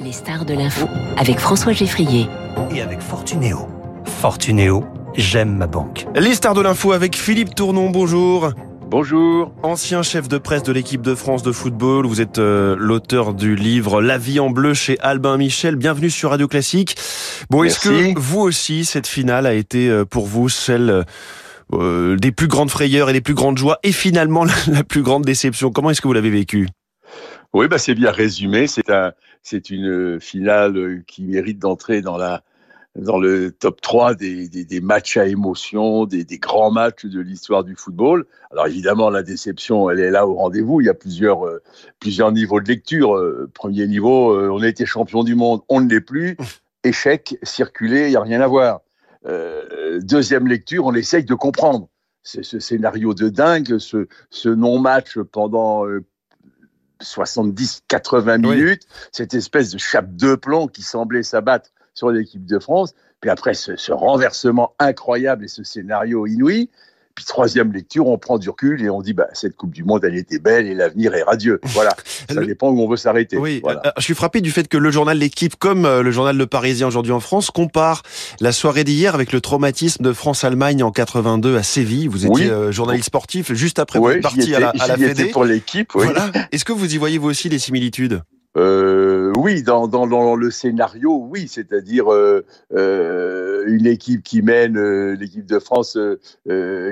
Les stars de l'info avec François Geffrier. Et avec Fortunéo. Fortunéo, j'aime ma banque. Les stars de l'info avec Philippe Tournon, bonjour. Bonjour. Ancien chef de presse de l'équipe de France de football, vous êtes euh, l'auteur du livre La vie en bleu chez Albin Michel. Bienvenue sur Radio Classique. Bon, est-ce que vous aussi, cette finale a été euh, pour vous celle euh, des plus grandes frayeurs et des plus grandes joies et finalement la plus grande déception? Comment est-ce que vous l'avez vécu? Oui, bah c'est bien résumé. C'est un, c'est une finale qui mérite d'entrer dans la dans le top 3 des, des, des matchs à émotion, des, des grands matchs de l'histoire du football. Alors évidemment, la déception, elle est là au rendez-vous. Il y a plusieurs, euh, plusieurs niveaux de lecture. Euh, premier niveau, euh, on a été champion du monde, on ne l'est plus. Échec, circuler, il n'y a rien à voir. deuxième lecture, on essaye de comprendre. C'est ce scénario de dingue, ce, ce non-match pendant 70-80 minutes, cette espèce de chape de plomb qui semblait s'abattre sur l'équipe de France. Puis après, ce, ce, renversement incroyable et ce scénario inouï. Puis troisième lecture, on prend du recul et on dit bah cette Coupe du Monde elle était belle et l'avenir est radieux. Voilà, ça dépend où on veut s'arrêter. Oui, voilà. je suis frappé du fait que le journal L'équipe, comme euh, le journal Le Parisien aujourd'hui en France, compare la soirée d'hier avec le traumatisme de France-Allemagne en 82 à Séville. Vous étiez oui. journaliste sportif juste après oui, votre partie à la, à la Fédé. pour l'équipe. Oui. Voilà. Est-ce que vous y voyez vous aussi des similitudes? Euh, oui, dans, dans, dans, le scénario, oui, c'est-à-dire euh, euh, une équipe qui mène, euh, l'équipe de France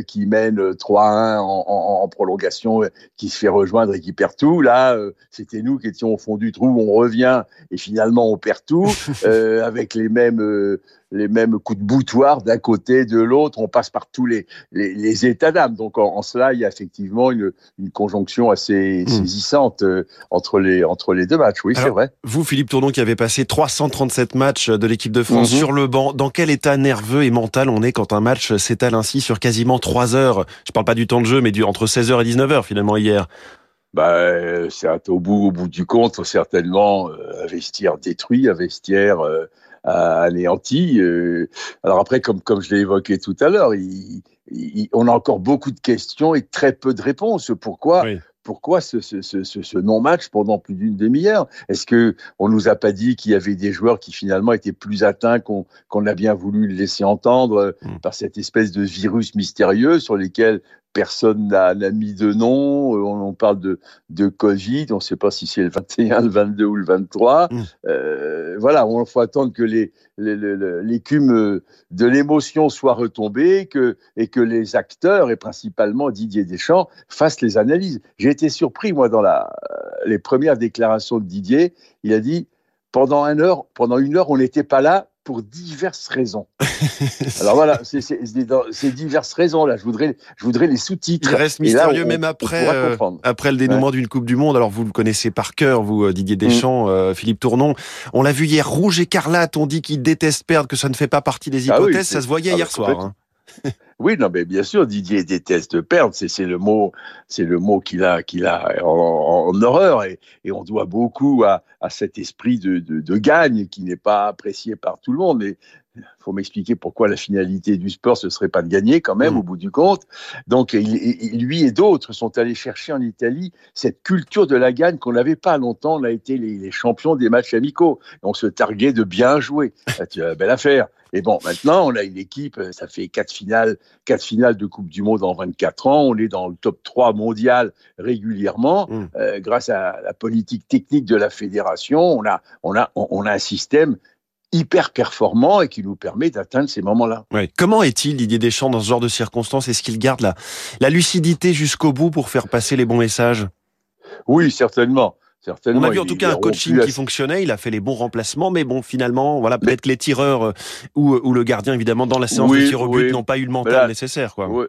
qui mène 3-1 en, en, en, prolongation, qui se fait rejoindre et qui perd tout. Là, c'était nous qui étions au fond du trou, on revient et finalement on perd tout avec les mêmes les mêmes coups de boutoir d'un côté, de l'autre. On passe par tous les, les, les états d'âme. Donc, en, en, cela, il y a effectivement une, une conjonction assez mmh. saisissante euh, entre, les, entre les deux matchs. Oui, c'est vrai. Vous, Philippe Tournon, qui avez passé 337 matchs de l'équipe de France mmh. sur le banc, dans quel état nerveux et mental on est quand un match s'étale ainsi sur quasiment 3 heures? Je parle pas du temps de jeu, mais du, entre 16h et 19h finalement hier. Bah, c'est au bout, au bout du compte, certainement, euh, un vestiaire détruit, un vestiaire euh, anéanti. Euh, alors après, comme, comme je l'ai évoqué tout à l'heure, on a encore beaucoup de questions et très peu de réponses. Pourquoi oui. Pourquoi ce, ce, ce, ce non-match pendant plus d'une demi-heure? Est-ce que on nous a pas dit qu'il y avait des joueurs qui finalement étaient plus atteints qu'on qu a bien voulu le laisser entendre mmh. par cette espèce de virus mystérieux sur lesquels personne n'a mis de nom. On, on, parle de, de Covid. On ne sait pas si c'est le 21, le 22 ou le 23. Mmh. Euh, voilà, il faut attendre que l'écume de l'émotion soit retombée que, et que les acteurs, et principalement Didier Deschamps, fassent les analyses. J'ai été surpris, moi, dans la, les premières déclarations de Didier. Il a dit pendant une heure, pendant une heure, on n'était pas là pour diverses raisons. Alors voilà, c'est ces diverses raisons-là. Je voudrais, je voudrais les sous-titres. Il reste mystérieux là, on, même après, euh, après le dénouement ouais. d'une Coupe du Monde. Alors vous le connaissez par cœur, vous, euh, Didier Deschamps, mm. euh, Philippe Tournon. On l'a vu hier, rouge écarlate. On dit qu'il déteste perdre, que ça ne fait pas partie des hypothèses. Ah oui, ça se voyait ah, hier soir. Hein. Oui, non, mais bien sûr, Didier déteste perdre. C'est le mot, c'est le mot qu'il a, qu'il a en, horreur, et, on doit beaucoup à, cet esprit de, gagne qui n'est pas apprécié par tout le monde. Faut m'expliquer pourquoi la finalité du sport ce serait pas de gagner quand même mmh. au bout du compte. Donc il, il, lui et d'autres sont allés chercher en Italie cette culture de la gagne qu'on n'avait pas longtemps. On a été les, les, champions des matchs amicaux. On se targuait de bien jouer. Tu as belle affaire. Et bon, maintenant, on a une équipe, ça fait quatre finales, quatre finales de Coupe du Monde en 24 ans. On est dans le top 3 mondial régulièrement, mmh. euh, grâce à la politique technique de la fédération. On a, on a, on a un système hyper performant et qui nous permet d'atteindre ces moments-là. Ouais. Comment est-il, Didier Deschamps, dans ce genre de circonstances? Est-ce qu'il garde la, la lucidité jusqu'au bout pour faire passer les bons messages? Oui, certainement. Certainement, on a vu en tout cas un coaching qui fonctionnait, il a fait les bons remplacements, mais bon, finalement, voilà, peut-être les tireurs euh, ou, ou, le gardien, évidemment, dans la séance oui, de tir au but, oui. n'ont pas eu le mental nécessaire. Quoi. Oui.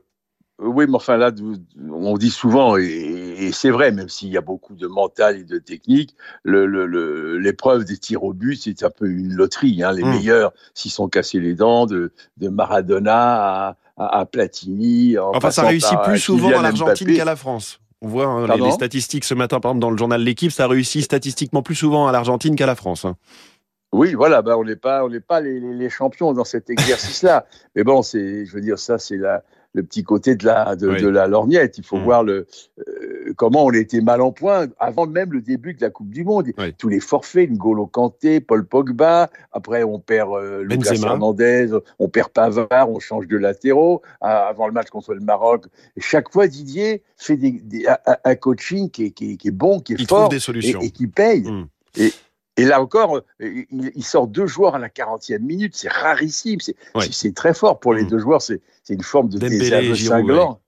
Oui. mais enfin là, on dit souvent, et, et c'est vrai, même s'il y a beaucoup de mental et de technique, l'épreuve des tirs au but, c'est un peu une loterie. Hein. Les mmh. meilleurs s'y sont cassés les dents, de, de Maradona à, à, à Platini. enfin, ça réussit plus souvent à l'Argentine qu'à la France. On voit hein, les, les, statistiques ce matin, par exemple, dans le journal L'équipe, ça réussit statistiquement plus souvent à l'Argentine qu'à la France. Hein. Oui, voilà, bah on n'est pas, on n'est pas les, les, champions dans cet exercice-là. Mais bon, c'est, je veux dire, ça, c'est la, le petit côté de la, de, la lorgnette. Il faut mm. voir le, euh, comment on était mal en point avant même le début de la Coupe du Monde. Tous les forfaits, N'Golo Kanté, Paul Pogba. Après, on perd euh, Lucas Hernandez, on perd Pavard, on change de latéraux. Avant le match contre le Maroc, et chaque fois Didier fait des, un, coaching qui est, qui, est, bon, qui est fort, des solutions. Et, qui paye. Mm. Et, et là encore, euh, il, sort deux joueurs à la 40e minute. C'est rarissime. C'est très fort pour les mm. deux joueurs. C'est une forme de désaveu cinglant.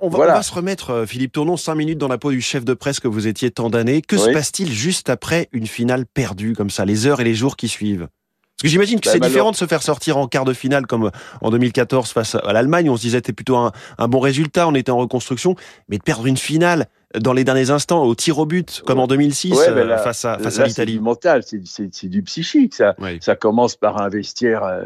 On va, on va, se remettre, euh, Philippe Tournon, cinq minutes dans la peau du chef de presse que vous étiez tant d'années. Que se passe-t-il juste après une finale perdue comme ça, les heures et les jours qui suivent? Parce que j'imagine que bah, c'est différent de se faire sortir en quart de finale comme euh, en 2014 face à l'Allemagne. On se disait c'était plutôt un, un, bon résultat, on était en reconstruction, mais de perdre une finale dans les derniers instants au tir au but, comme en 2006 euh, face à, face à l'Italie. C'est du mental, c'est du psychique. Ça, ça commence par un vestiaire euh,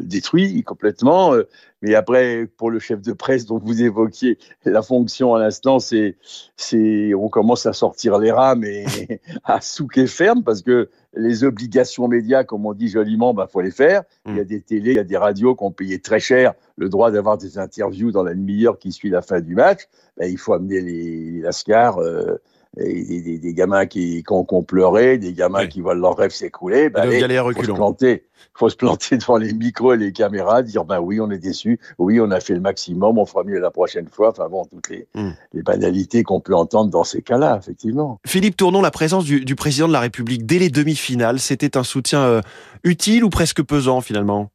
détruit complètement. Euh, mais après, pour le chef de presse dont vous évoquiez la fonction à l'instant, c'est, c'est, on commence à sortir les rames et à souquer ferme parce que les obligations médias, comme on dit joliment, bah faut les faire. Il y a mm. des télés, il y a des radios qui ont payé très cher le droit d'avoir des interviews dans la demi-heure qui suit la fin du match. Bah, il faut amener les, les lascars. Euh, et des, gamins qui, ont, pleuré, des gamins qui voient leur rêve s'écouler, bah, il faut se planter. faut se planter devant les micros et les caméras, dire ben oui, on est déçu, oui, on a fait le maximum, on fera mieux la prochaine fois. Enfin bon, toutes les, hmm. les banalités qu'on peut entendre dans ces cas-là, effectivement. Philippe Tournon, la présence du, du, président de la République dès les demi-finales, c'était un soutien euh, utile ou presque pesant finalement?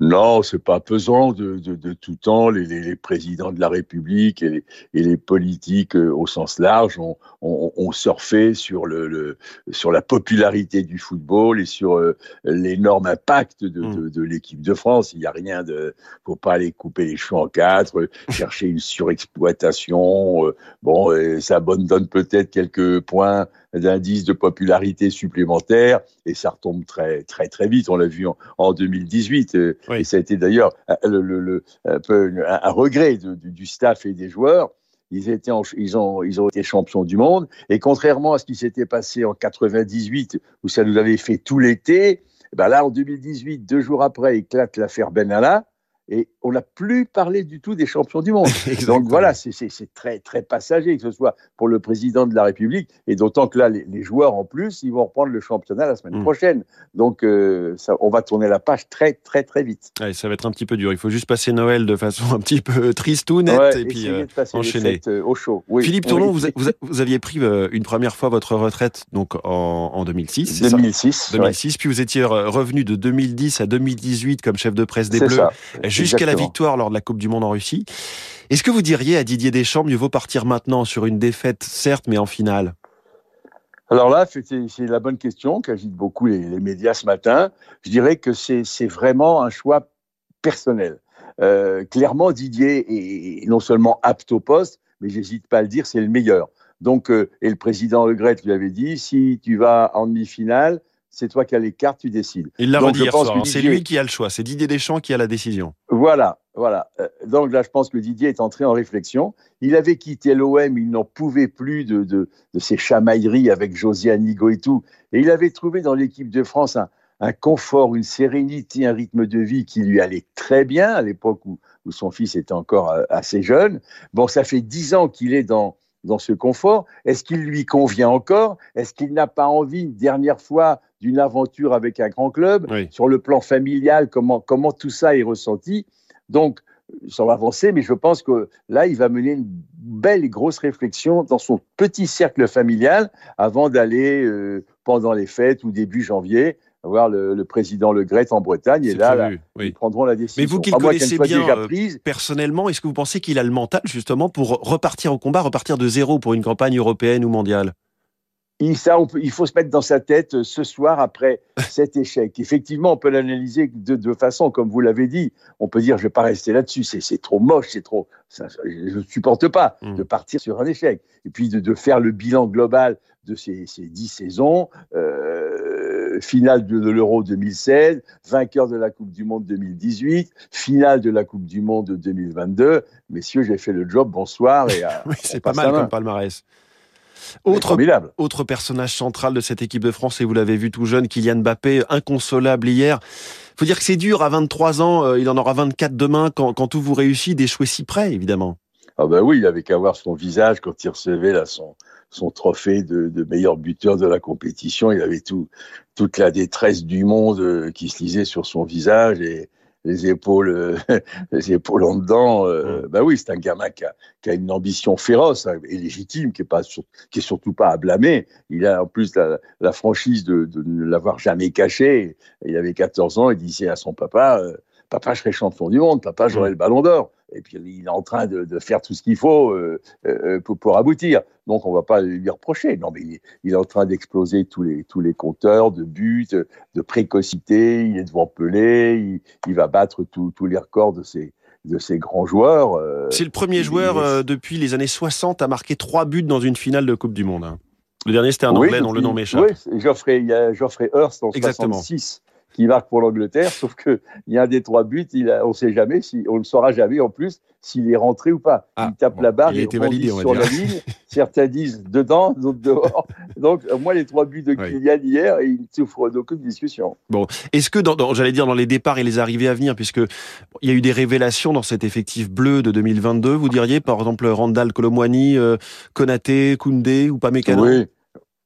Non, c'est pas pesant de, de, tout temps. Les, les, présidents de la République et les, et les politiques euh, au sens large ont, ont, surfé sur, le, sur la popularité du football et sur euh, l'énorme impact de, mmh. de, l'équipe de France. Il n'y a rien de, faut pas aller couper les cheveux en quatre, euh, chercher une surexploitation. bon, ça abandonne peut-être quelques points d'indices de popularité supplémentaires et ça retombe très très très vite. On l'a vu en, 2018 euh, et ça a été d'ailleurs euh, le, un, peu un regret du staff et des joueurs. Ils, étaient ils, ont, ils ont été champions du monde et contrairement à ce qui s'était passé en 98 où ça nous avait fait tout l'été, ben là en 2018, deux jours après, éclate l'affaire Benalla et on n'a plus parlé du tout des champions du monde. Donc voilà, c'est très, très passager, que ce soit pour le président de la République, et d'autant que là, les, joueurs en plus, ils vont reprendre le championnat la semaine mm. prochaine. Donc euh, ça, on va tourner la page très, très, très vite. ça va être un petit peu dur. Il faut juste passer Noël de façon un petit peu triste ou nette, et puis euh, enchaîner. Euh, au chaud. Philippe Tournon, vous, vous, aviez pris une première fois votre retraite donc en, en 2006. 2006. 2006, puis vous étiez revenu de 2010 à 2018 comme chef de presse des Bleus. Ça jusqu'à la victoire lors de la Coupe du Monde en Russie. Est-ce que vous diriez à Didier Deschamps, mieux vaut partir maintenant sur une défaite, certes, mais en finale? Alors là, c'est la bonne question qu'agitent beaucoup les, médias ce matin. Je dirais que c'est vraiment un choix personnel. Euh, clairement, Didier est non seulement apte au poste, mais j'hésite pas à le dire, c'est le meilleur. Donc, euh, et le président Le Gret lui avait dit, si tu vas en demi-finale, c'est toi qui as les cartes, tu décides. Il l'a redit hier soir, hein. c'est lui qui a le choix, c'est Didier Deschamps qui a la décision. Voilà, voilà. Euh, donc là, je pense que Didier est entré en réflexion. Il avait quitté l'OM, il n'en pouvait plus de, de, de, ces chamailleries avec José Anigo et tout. Et il avait trouvé dans l'équipe de France un, un, confort, une sérénité, un rythme de vie qui lui allait très bien à l'époque où, où, son fils était encore euh, assez jeune. Bon, ça fait dix ans qu'il est dans, dans ce confort. Est-ce qu'il lui convient encore? Est-ce qu'il n'a pas envie, une dernière fois, d'une aventure avec un grand club? Sur le plan familial, comment, comment tout ça est ressenti? Donc, ça va avancer, mais je pense que là, il va mener une belle et grosse réflexion dans son petit cercle familial avant d'aller, euh, pendant les fêtes ou début janvier, voir le, président Le Gret en Bretagne. Et là, ils prendront la décision. Mais vous qui le connaissez bien euh, personnellement, est-ce que vous pensez qu'il a le mental justement pour repartir au combat, repartir de zéro pour une campagne européenne ou mondiale? Il, ça, il faut se mettre dans sa tête euh, ce soir après cet échec. Effectivement, on peut l'analyser de deux façons, comme vous l'avez dit. On peut dire, je ne vais pas rester là-dessus, c'est trop moche, c'est trop, ça, je ne supporte pas mm. de partir sur un échec. Et puis de, de faire le bilan global de ces, ces dix saisons. Euh, finale de, l'Euro 2016, vainqueur de la Coupe du Monde 2018, finale de la Coupe du Monde 2022. Messieurs, j'ai fait le job, bonsoir. Et, oui, c'est pas mal comme palmarès. Autre, autre personnage central de cette équipe de France, et vous l'avez vu tout jeune, Kylian Mbappé, inconsolable hier Faut dire que c'est dur à 23 ans, euh, il en aura 24 demain quand, quand tout vous réussit d'échouer si près, évidemment. Ah ben oui, il avait qu'à voir son visage quand il recevait là son, son trophée de, de, meilleur buteur de la compétition. Il avait tout, toute la détresse du monde euh, qui se lisait sur son visage et les épaules, euh, les épaules en dedans. Euh, mm. bah oui, c'est un gamin qui a, qui a, une ambition féroce hein, et légitime, qui est pas, qui est surtout pas à blâmer. Il a en plus la, la franchise de, de ne l'avoir jamais caché. Il avait 14 ans, il disait à son papa papa, je serai champion du monde, papa, j'aurai mm. le ballon d'or. Et puis, il est en train de, de faire tout ce qu'il faut euh, euh, pour, pour, aboutir. Donc, on va pas lui reprocher. Non, mais il, il est en train d'exploser tous les, tous les compteurs de buts, de précocité. Il est devant Pelé. Il, il va battre tous les records de ces, de ces grands joueurs. Euh, C'est le premier joueur euh, depuis les années 60 à marquer trois buts dans une finale de Coupe du Monde. Hein. Le dernier, c'était un Anglais dont le nom m'échappe. Oui, Geoffrey, il y a Geoffrey Hurst en Exactement. 66 qui marque pour l'Angleterre, sauf que il y a un des trois buts, il a, on ne sait jamais, si, on ne saura jamais en plus s'il est rentré ou pas. Ah, il tape la barre, il, il validé, sur la ligne. Certains disent dedans, d'autres dehors. Donc, moi, les trois buts de Kylian hier, il ne souffre d'aucune discussion. Bon, est-ce que, dans, j'allais dire, dans les départs et les arrivées à venir, puisque il y a eu des révélations dans cet effectif bleu de 2022, vous diriez, par exemple, Randall Colomwani, euh, Konaté, Koundé ou Pamecano Oui.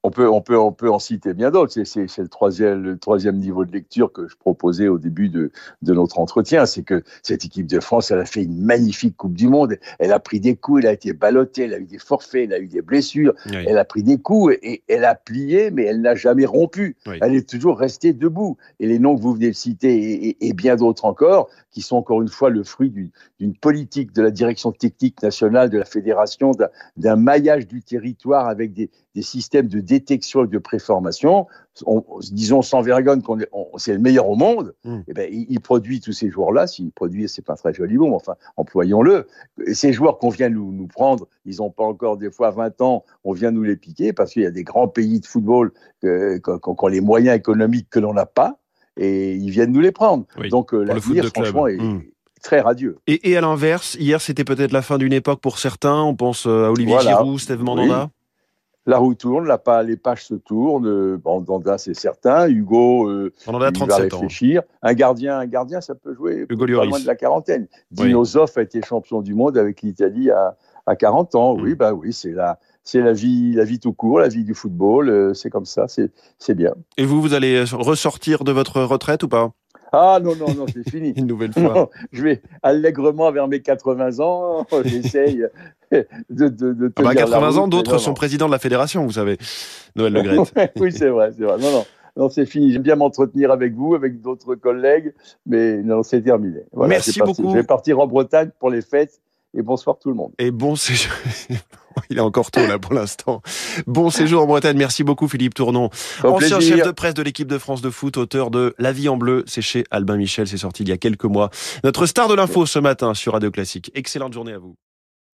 On peut, on, peut, on peut en citer bien d'autres. C'est le troisième, le troisième niveau de lecture que je proposais au début de, de notre entretien. C'est que cette équipe de France, elle a fait une magnifique Coupe du Monde. Elle a pris des coups, elle a été ballottée, elle a eu des forfaits, elle a eu des blessures. Elle a pris des coups et elle a plié, mais elle n'a jamais rompu. Elle est toujours restée debout. Et les noms que vous venez de citer et, et bien d'autres encore, qui sont encore une fois le fruit d'une politique de la direction technique nationale de la fédération, d'un maillage du territoire avec des, des systèmes de détection et de préformation, disons sans vergogne qu'on c'est le meilleur au monde, mmh. et eh ben, il, produit tous ces joueurs-là. S'il produit, c'est pas très joli mot, mais enfin, employons-le. Ces joueurs qu'on vient nous, nous prendre, ils n'ont pas encore des fois 20 ans, on vient nous les piquer parce qu'il y a des grands pays de football qui ont les moyens économiques que l'on n'a pas, et ils viennent nous les prendre. Donc euh, l'avenir, franchement, est, mmh. très radieux. Et, et à l'inverse, hier, c'était peut-être la fin d'une époque pour certains. On pense euh, à Olivier Giroud, Steve Mandanda la roue tourne, la, les pages se tournent. Euh, c'est certain. Hugo, euh, il va réfléchir. Un gardien, un gardien, ça peut jouer Hugo pas moins de la quarantaine. Zoff a été champion du monde avec l'Italie à, à 40 ans. Oui, mm. bah oui, c'est la, c'est la vie, la vie tout court, la vie du football. Euh, c'est comme ça, c'est bien. Et vous, vous allez ressortir de votre retraite ou pas? Ah non, non, non, c'est fini. Une nouvelle fois. je vais allègrement vers mes 80 ans. J'essaye de, de, de ah bah, 80 ans, d'autres sont présidents de la fédération, vous savez, Noël Le oui, c'est vrai, c'est vrai. Non, non. Non, c'est fini. J'aime bien m'entretenir avec vous, avec d'autres collègues, mais non, c'est terminé. Merci beaucoup. Je vais partir en Bretagne pour les fêtes et bonsoir tout le monde. Et bon séjour. Il est encore tôt là pour l'instant. Bon séjour en Bretagne. Merci beaucoup Philippe Tournon. Ancien chef de presse de l'équipe de France de foot, auteur de La vie en bleu. C'est chez Albin Michel. C'est sorti il y a quelques mois. Notre star de l'info ce matin sur Radio Classique. Excellente journée à vous.